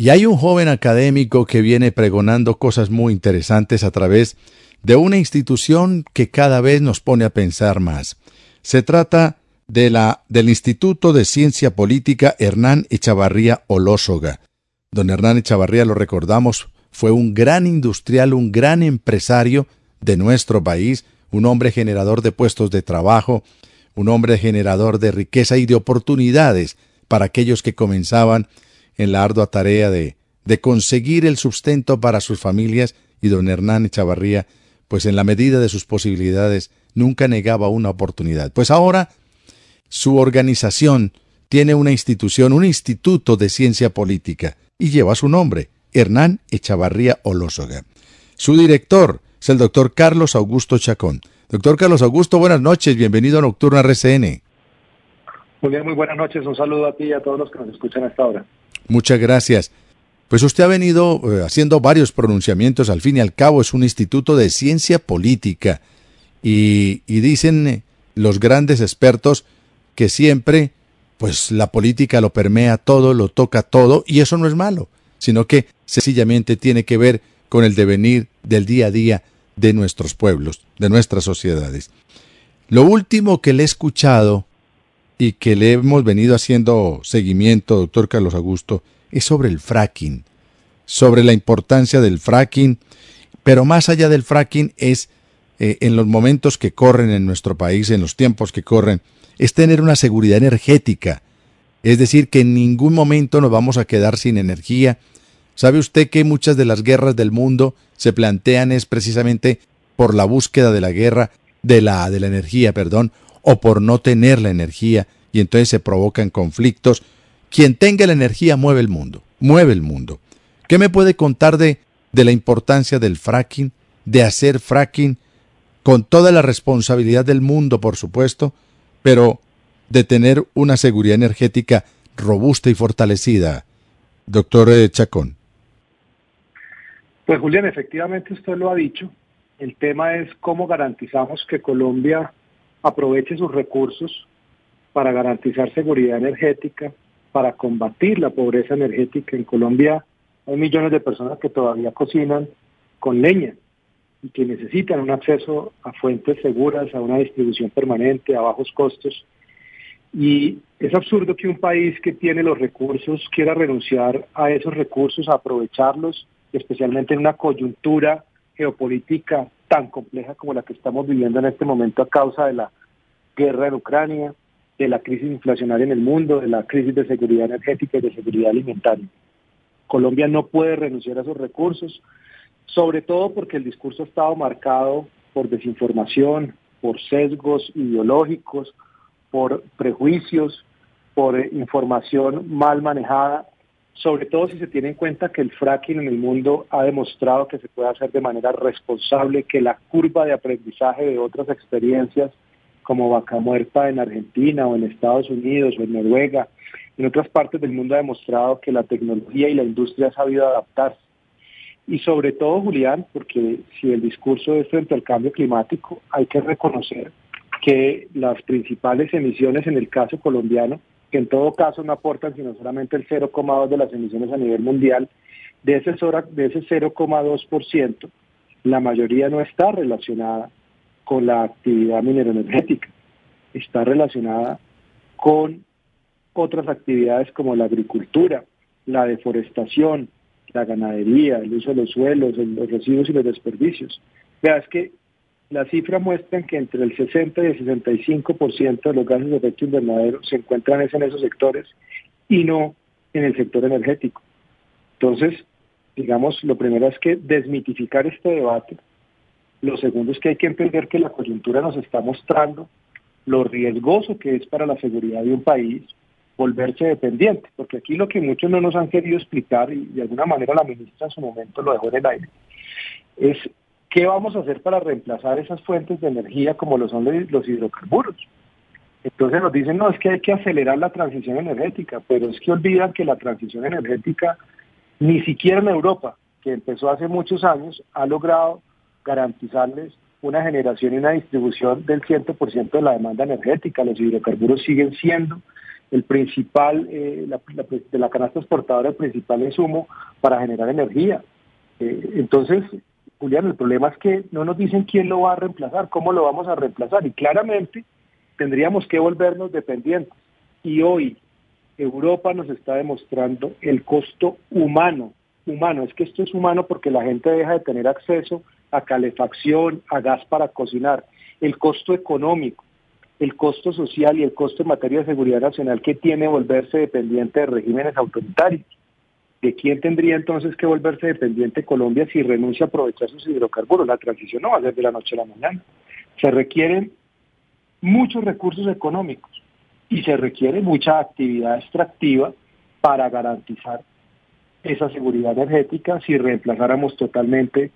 Y hay un joven académico que viene pregonando cosas muy interesantes a través de una institución que cada vez nos pone a pensar más. Se trata de la, del Instituto de Ciencia Política Hernán Echavarría Olósoga. Don Hernán Echavarría, lo recordamos, fue un gran industrial, un gran empresario de nuestro país, un hombre generador de puestos de trabajo, un hombre generador de riqueza y de oportunidades para aquellos que comenzaban en la ardua tarea de, de conseguir el sustento para sus familias y don Hernán Echavarría, pues en la medida de sus posibilidades nunca negaba una oportunidad. Pues ahora su organización tiene una institución, un instituto de ciencia política, y lleva su nombre, Hernán Echavarría Olósoga. Su director es el doctor Carlos Augusto Chacón. Doctor Carlos Augusto, buenas noches, bienvenido a Nocturna RCN. Muy bien, muy buenas noches, un saludo a ti y a todos los que nos escuchan hasta ahora. Muchas gracias. Pues usted ha venido eh, haciendo varios pronunciamientos, al fin y al cabo es un instituto de ciencia política y, y dicen eh, los grandes expertos que siempre pues la política lo permea todo, lo toca todo y eso no es malo, sino que sencillamente tiene que ver con el devenir del día a día de nuestros pueblos, de nuestras sociedades. Lo último que le he escuchado y que le hemos venido haciendo seguimiento, doctor Carlos Augusto, es sobre el fracking, sobre la importancia del fracking, pero más allá del fracking es eh, en los momentos que corren en nuestro país, en los tiempos que corren, es tener una seguridad energética, es decir, que en ningún momento nos vamos a quedar sin energía. ¿Sabe usted que muchas de las guerras del mundo se plantean es precisamente por la búsqueda de la guerra, de la, de la energía, perdón, o por no tener la energía, y entonces se provocan conflictos. Quien tenga la energía mueve el mundo, mueve el mundo. ¿Qué me puede contar de, de la importancia del fracking, de hacer fracking, con toda la responsabilidad del mundo, por supuesto, pero de tener una seguridad energética robusta y fortalecida, doctor eh, Chacón? Pues Julián, efectivamente usted lo ha dicho. El tema es cómo garantizamos que Colombia aproveche sus recursos para garantizar seguridad energética, para combatir la pobreza energética. En Colombia hay millones de personas que todavía cocinan con leña y que necesitan un acceso a fuentes seguras, a una distribución permanente, a bajos costos. Y es absurdo que un país que tiene los recursos quiera renunciar a esos recursos, a aprovecharlos, especialmente en una coyuntura geopolítica tan compleja como la que estamos viviendo en este momento a causa de la guerra en Ucrania, de la crisis inflacionaria en el mundo, de la crisis de seguridad energética y de seguridad alimentaria. Colombia no puede renunciar a esos recursos, sobre todo porque el discurso ha estado marcado por desinformación, por sesgos ideológicos, por prejuicios, por información mal manejada, sobre todo si se tiene en cuenta que el fracking en el mundo ha demostrado que se puede hacer de manera responsable, que la curva de aprendizaje de otras experiencias como vaca muerta en Argentina o en Estados Unidos o en Noruega, en otras partes del mundo ha demostrado que la tecnología y la industria ha sabido adaptarse. Y sobre todo, Julián, porque si el discurso es frente al cambio climático, hay que reconocer que las principales emisiones en el caso colombiano, que en todo caso no aportan sino solamente el 0,2 de las emisiones a nivel mundial, de ese, de ese 0,2%, la mayoría no está relacionada con la actividad mineroenergética, está relacionada con otras actividades como la agricultura, la deforestación, la ganadería, el uso de los suelos, los residuos y los desperdicios. Vea, es que las cifras muestran que entre el 60 y el 65% de los gases de efecto invernadero se encuentran en esos sectores y no en el sector energético. Entonces, digamos, lo primero es que desmitificar este debate. Lo segundo es que hay que entender que la coyuntura nos está mostrando lo riesgoso que es para la seguridad de un país volverse dependiente, porque aquí lo que muchos no nos han querido explicar, y de alguna manera la ministra en su momento lo dejó en el aire, es ¿Qué vamos a hacer para reemplazar esas fuentes de energía como lo son los hidrocarburos? Entonces nos dicen, no, es que hay que acelerar la transición energética, pero es que olvidan que la transición energética ni siquiera en Europa, que empezó hace muchos años, ha logrado garantizarles una generación y una distribución del 100% de la demanda energética. Los hidrocarburos siguen siendo el principal, eh, de la canasta exportadora, el principal insumo para generar energía. Eh, entonces, Julián, el problema es que no nos dicen quién lo va a reemplazar, cómo lo vamos a reemplazar. Y claramente tendríamos que volvernos dependientes. Y hoy Europa nos está demostrando el costo humano. Humano, es que esto es humano porque la gente deja de tener acceso a calefacción, a gas para cocinar. El costo económico, el costo social y el costo en materia de seguridad nacional que tiene volverse dependiente de regímenes autoritarios. ¿De quién tendría entonces que volverse dependiente Colombia si renuncia a aprovechar sus hidrocarburos? La transición no va a ser de la noche a la mañana. Se requieren muchos recursos económicos y se requiere mucha actividad extractiva para garantizar esa seguridad energética si reemplazáramos totalmente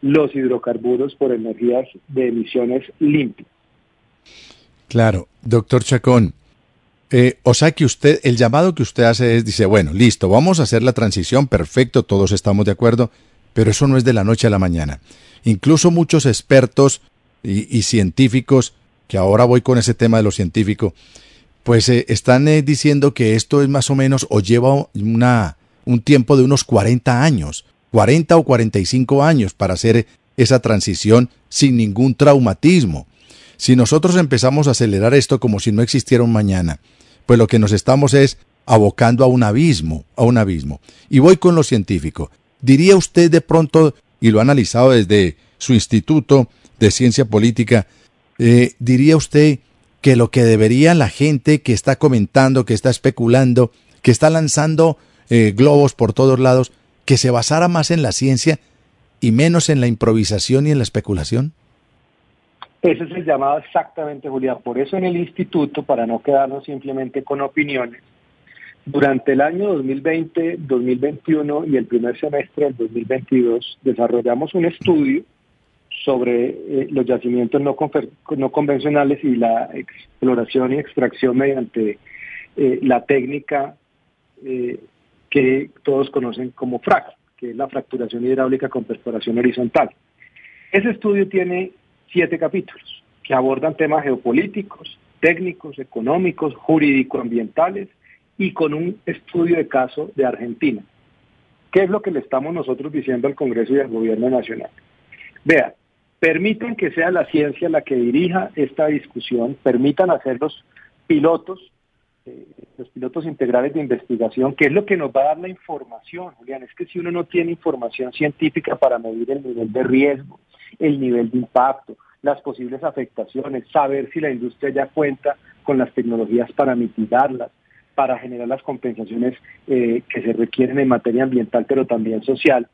los hidrocarburos por energías de emisiones limpias. Claro, doctor Chacón, eh, o sea que usted, el llamado que usted hace es, dice, bueno, listo, vamos a hacer la transición, perfecto, todos estamos de acuerdo, pero eso no es de la noche a la mañana. Incluso muchos expertos y, científicos, que ahora voy con ese tema de lo científico, pues eh, están eh, diciendo que esto es más o menos o lleva una, un tiempo de unos 40 años, 40 o 45 años para hacer esa transición sin ningún traumatismo. Si nosotros empezamos a acelerar esto como si no existiera un mañana, pues lo que nos estamos es abocando a un abismo, a un abismo. Y voy con lo científico. ¿Diría usted de pronto, y lo ha analizado desde su Instituto de Ciencia Política, eh, diría usted que lo que debería la gente que está comentando, que está especulando, que está lanzando eh, globos por todos lados, que se basara más en la ciencia y menos en la improvisación y en la especulación? Ese es el llamado exactamente, Julián. Por eso en el instituto, para no quedarnos simplemente con opiniones, durante el año 2020, 2021 y el primer semestre del 2022 desarrollamos un estudio sobre eh, los yacimientos no, convencionales y la exploración y extracción mediante eh, la técnica eh, que todos conocen como FRAC, que es la fracturación hidráulica con perforación horizontal. Ese estudio tiene siete capítulos que abordan temas geopolíticos, técnicos, económicos, jurídico-ambientales y con un estudio de caso de Argentina. ¿Qué es lo que le estamos nosotros diciendo al Congreso y al Gobierno Nacional? Vea, permitan que sea la ciencia la que dirija esta discusión, permitan hacer los pilotos, eh, los pilotos integrales de investigación, que es lo que nos va a dar la información, Julián. Es que si uno no tiene información científica para medir el nivel de riesgo, el nivel de impacto, las posibles afectaciones, saber si la industria ya cuenta con las tecnologías para mitigarlas, para generar las compensaciones eh, que se requieren en materia ambiental, pero también social.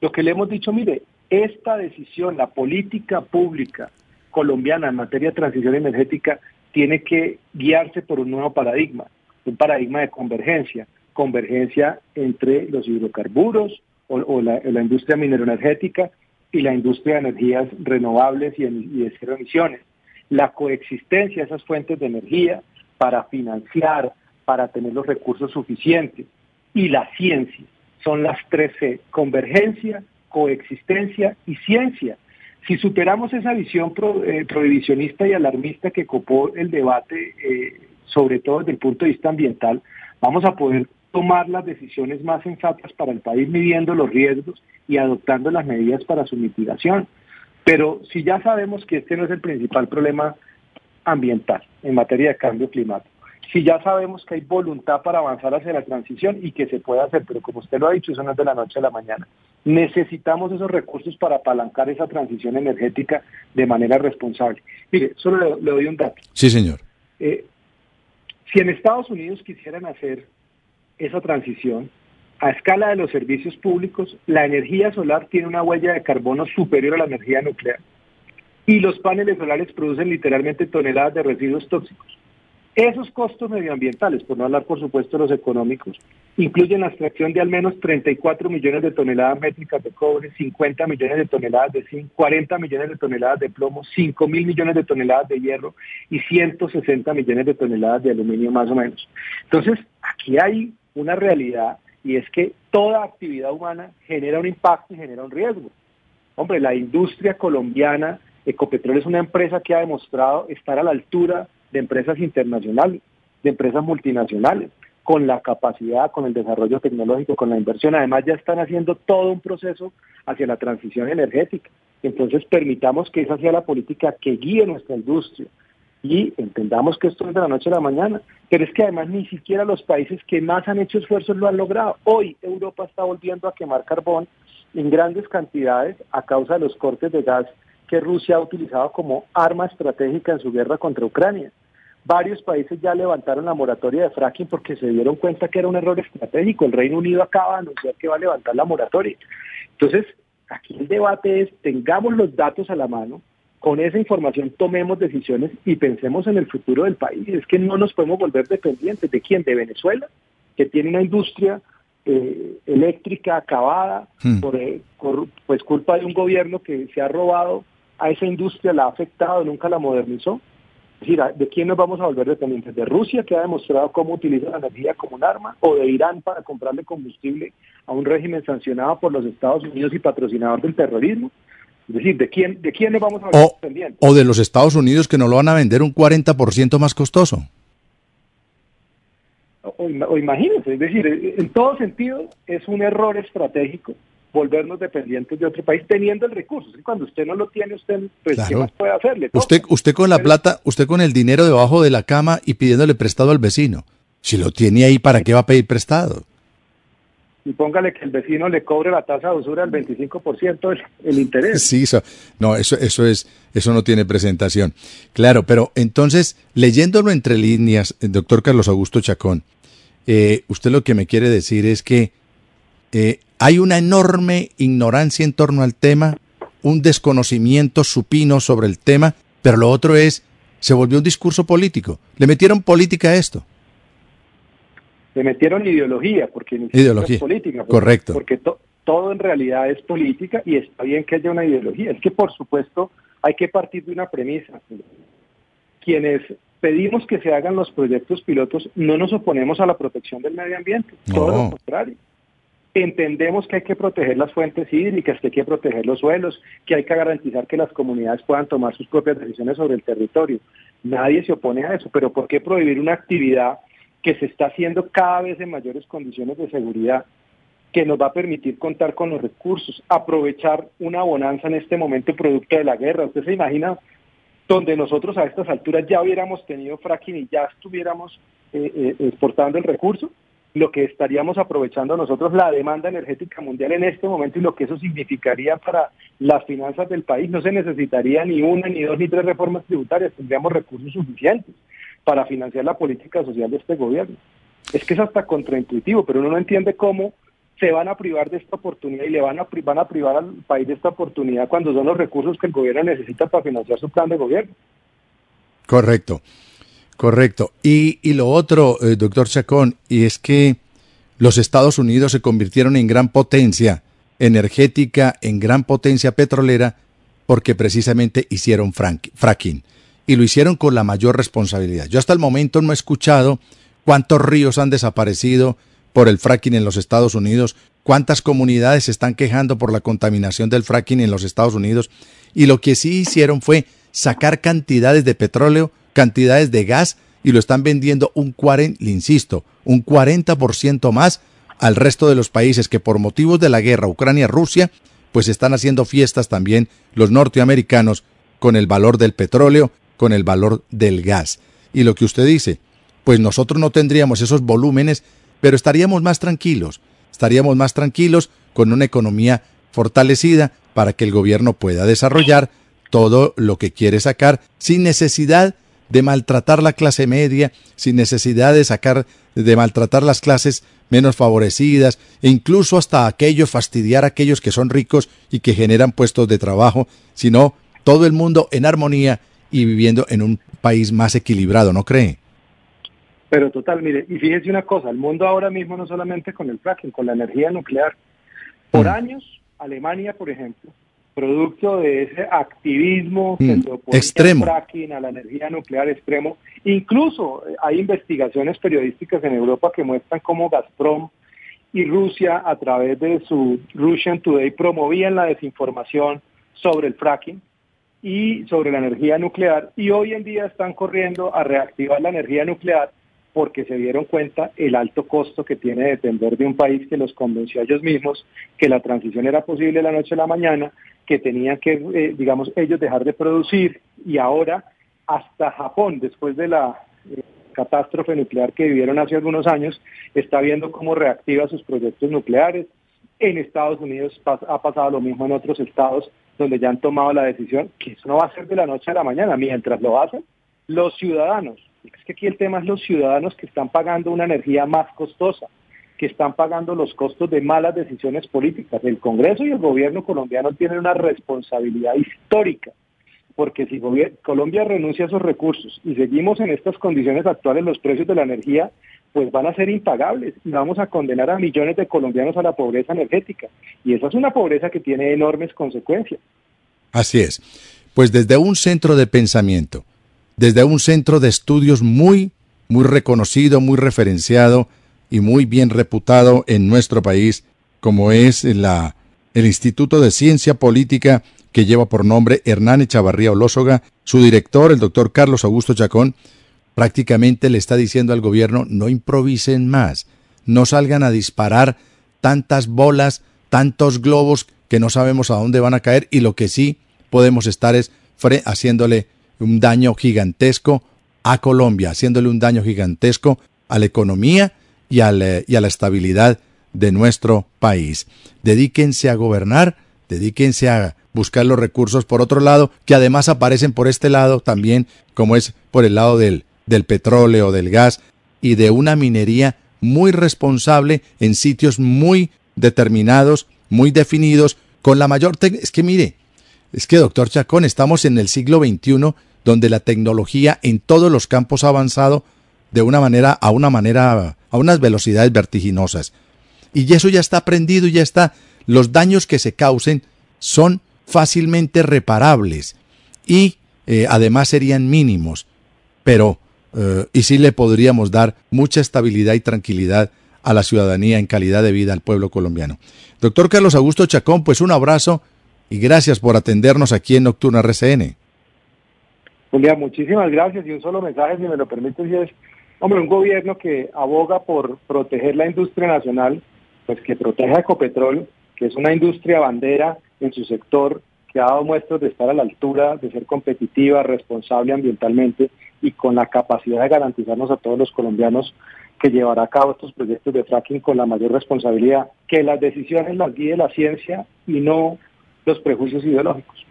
Lo que le hemos dicho, mire, esta decisión, la política pública colombiana en materia de transición energética, tiene que guiarse por un nuevo paradigma, un paradigma de convergencia, convergencia entre los hidrocarburos o, la, la industria mineroenergética y la industria de energías renovables y, de cero emisiones. La coexistencia de esas fuentes de energía para financiar, para tener los recursos suficientes. Y la ciencia. Son las tres C, convergencia, coexistencia y ciencia. Si superamos esa visión eh, prohibicionista y alarmista que copó el debate, eh, sobre todo desde el punto de vista ambiental, vamos a poder tomar las decisiones más sensatas para el país midiendo los riesgos y adoptando las medidas para su mitigación. Pero si ya sabemos que este no es el principal problema ambiental en materia de cambio climático, si ya sabemos que hay voluntad para avanzar hacia la transición y que se puede hacer, pero como usted lo ha dicho, eso no es de la noche a la mañana, necesitamos esos recursos para apalancar esa transición energética de manera responsable. Mire, solo le, doy un dato. Sí, señor. Eh, si en Estados Unidos quisieran hacer esa transición, a escala de los servicios públicos, la energía solar tiene una huella de carbono superior a la energía nuclear. Y los paneles solares producen literalmente toneladas de residuos tóxicos. Esos costos medioambientales, por no hablar por supuesto de los económicos, incluyen la extracción de al menos 34 millones de toneladas métricas de cobre, 50 millones de toneladas de zinc, 40 millones de toneladas de plomo, 5 mil millones de toneladas de hierro y 160 millones de toneladas de aluminio más o menos. Entonces, aquí hay una realidad y es que toda actividad humana genera un impacto y genera un riesgo. Hombre, la industria colombiana, Ecopetrol es una empresa que ha demostrado estar a la altura de empresas internacionales. de empresas multinacionales, con la capacidad, con el desarrollo tecnológico, con la inversión. Además, ya están haciendo todo un proceso hacia la transición energética. Entonces, permitamos que esa sea la política que guíe nuestra industria y entendamos que esto es de la noche a la mañana. Pero es que además ni siquiera los países que más han hecho esfuerzos lo han logrado. Hoy Europa está volviendo a quemar carbón en grandes cantidades a causa de los cortes de gas que Rusia ha utilizado como arma estratégica en su guerra contra Ucrania. Varios países ya levantaron la moratoria de fracking porque se dieron cuenta que era un error estratégico. El Reino Unido acaba de anunciar que va a levantar la moratoria. Entonces, aquí el debate es, tengamos los datos a la mano, con esa información tomemos decisiones y pensemos en el futuro del país. Es que no nos podemos volver dependientes. ¿De quién? De Venezuela, que tiene una industria eh, eléctrica acabada hmm. eh, por, pues culpa de un gobierno que se ha robado a esa industria, la ha afectado, nunca la modernizó. Es decir, ¿de quién nos vamos a volver dependientes? ¿De Rusia, que ha demostrado cómo utiliza la energía como un arma? ¿O de Irán para comprarle combustible a un régimen sancionado por los Estados Unidos y patrocinador del terrorismo? Es decir, ¿de quién, de quién nos vamos a volver dependientes? O de los Estados Unidos que nos lo van a vender un 40% más costoso. O, o imagínense, es decir, en todo sentido es un error estratégico volvernos dependientes de otro país teniendo el recurso. Cuando usted no lo tiene, usted pues, ¿qué más puede hacerle? Usted, usted con la plata, usted con el dinero debajo de la cama y pidiéndole prestado al vecino. Si lo tiene ahí, ¿para qué va a pedir prestado? Y póngale que el vecino le cobre la tasa de usura del 25% el, el interés. Sí, eso, no, eso, eso es, eso no tiene presentación. Claro, pero entonces, leyéndolo entre líneas, el doctor Carlos Augusto Chacón, eh, usted lo que me quiere decir es que eh, hay una enorme ignorancia en torno al tema, un desconocimiento supino sobre el tema, pero lo otro es, se volvió un discurso político. Le metieron política a esto. Le metieron ideología, porque ni ideología. es política. Correcto. Porque todo en realidad es política y está bien que haya una ideología. Es que, por supuesto, hay que partir de una premisa. Quienes pedimos que se hagan los proyectos pilotos, no nos oponemos a la protección del medio ambiente, todo lo contrario. Entendemos que hay que proteger las fuentes hídricas, que hay que proteger los suelos, que hay que garantizar que las comunidades puedan tomar sus propias decisiones sobre el territorio. Nadie se opone a eso, pero ¿por qué prohibir una actividad que se está haciendo cada vez en mayores condiciones de seguridad, que nos va a permitir contar con los recursos, aprovechar una bonanza en este momento producto de la guerra? ¿Usted se imagina donde nosotros a estas alturas ya hubiéramos tenido fracking y ya estuviéramos eh, eh, exportando el recurso? lo que estaríamos aprovechando nosotros la demanda energética mundial en este momento y lo que eso significaría para las finanzas del país. No se necesitaría ni una, ni dos, ni tres reformas tributarias, tendríamos recursos suficientes para financiar la política social de este gobierno. Es que es hasta contraintuitivo, pero uno no entiende cómo se van a privar de esta oportunidad y le van a, a privar al país de esta oportunidad cuando son los recursos que el gobierno necesita para financiar su plan de gobierno. Correcto. Correcto. Y, y lo otro, eh, doctor Chacón, y es que los Estados Unidos se convirtieron en gran potencia energética, en gran potencia petrolera, porque precisamente hicieron fracking. Y lo hicieron con la mayor responsabilidad. Yo hasta el momento no he escuchado cuántos ríos han desaparecido por el fracking en los Estados Unidos, cuántas comunidades se están quejando por la contaminación del fracking en los Estados Unidos. Y lo que sí hicieron fue sacar cantidades de petróleo cantidades de gas y lo están vendiendo un 40, le insisto, un 40% más al resto de los países que por motivos de la guerra Ucrania-Rusia, pues están haciendo fiestas también los norteamericanos con el valor del petróleo, con el valor del gas. Y lo que usted dice, pues nosotros no tendríamos esos volúmenes, pero estaríamos más tranquilos, estaríamos más tranquilos con una economía fortalecida para que el gobierno pueda desarrollar todo lo que quiere sacar sin necesidad de maltratar la clase media, sin necesidad de sacar, de maltratar las clases menos favorecidas, e incluso hasta aquello fastidiar a aquellos que son ricos y que generan puestos de trabajo, sino todo el mundo en armonía y viviendo en un país más equilibrado, ¿no cree? Pero total, mire, y fíjese una cosa, el mundo ahora mismo no solamente con el fracking, con la energía nuclear. Por mm. años, Alemania, por ejemplo, producto de ese activismo que mm, se opone extremo. al fracking, a la energía nuclear extremo. Incluso eh, hay investigaciones periodísticas en Europa que muestran cómo Gazprom y Rusia, a través de su Russian Today, promovían la desinformación sobre el fracking y sobre la energía nuclear. Y hoy en día están corriendo a reactivar la energía nuclear porque se dieron cuenta el alto costo que tiene depender de un país que los convenció a ellos mismos que la transición era posible la noche a la mañana, que tenían que, eh, digamos, ellos dejar de producir y ahora hasta Japón, después de la eh, catástrofe nuclear que vivieron hace algunos años, está viendo cómo reactiva sus proyectos nucleares. En Estados Unidos ha pasado lo mismo en otros estados donde ya han tomado la decisión que eso no va a ser de la noche a la mañana, mientras lo hacen los ciudadanos. Es que aquí el tema es los ciudadanos que están pagando una energía más costosa, que están pagando los costos de malas decisiones políticas. El Congreso y el gobierno colombiano tienen una responsabilidad histórica porque si Colombia renuncia a esos recursos y seguimos en estas condiciones actuales, los precios de la energía pues van a ser impagables y vamos a condenar a millones de colombianos a la pobreza energética. Y esa es una pobreza que tiene enormes consecuencias. Así es. Pues desde un centro de pensamiento, desde un centro de estudios muy, muy reconocido, muy referenciado y muy bien reputado en nuestro país, como es la, el Instituto de Ciencia Política que lleva por nombre Hernán Echavarría Olósoga, su director, el doctor Carlos Augusto Chacón, prácticamente le está diciendo al gobierno no improvisen más, no salgan a disparar tantas bolas, tantos globos que no sabemos a dónde van a caer y lo que sí podemos estar es haciéndole un daño gigantesco a Colombia, haciéndole un daño gigantesco a la economía y a la, estabilidad de nuestro país. Dedíquense a gobernar, dedíquense a buscar los recursos por otro lado, que además aparecen por este lado también, como es por el lado del, del petróleo, del gas y de una minería muy responsable en sitios muy determinados, muy definidos, con la mayor... Es que mire, es que doctor Chacón, estamos en el siglo XXI donde la tecnología en todos los campos ha avanzado de una manera a una manera a unas velocidades vertiginosas. Y eso ya está aprendido y ya está. Los daños que se causen son fácilmente reparables y eh, además serían mínimos, pero eh, y sí le podríamos dar mucha estabilidad y tranquilidad a la ciudadanía en calidad de vida al pueblo colombiano. Doctor Carlos Augusto Chacón, pues un abrazo y gracias por atendernos aquí en Nocturna RCN. Julia, muchísimas gracias y un solo mensaje, si me lo permite, es, hombre, un gobierno que aboga por proteger la industria nacional, pues que proteja Ecopetrol, que es una industria bandera en su sector, que ha dado muestras de estar a la altura, de ser competitiva, responsable ambientalmente y con la capacidad de garantizarnos a todos los colombianos que llevará a cabo estos proyectos de fracking con la mayor responsabilidad, que las decisiones las guíe la ciencia y no los prejuicios ideológicos.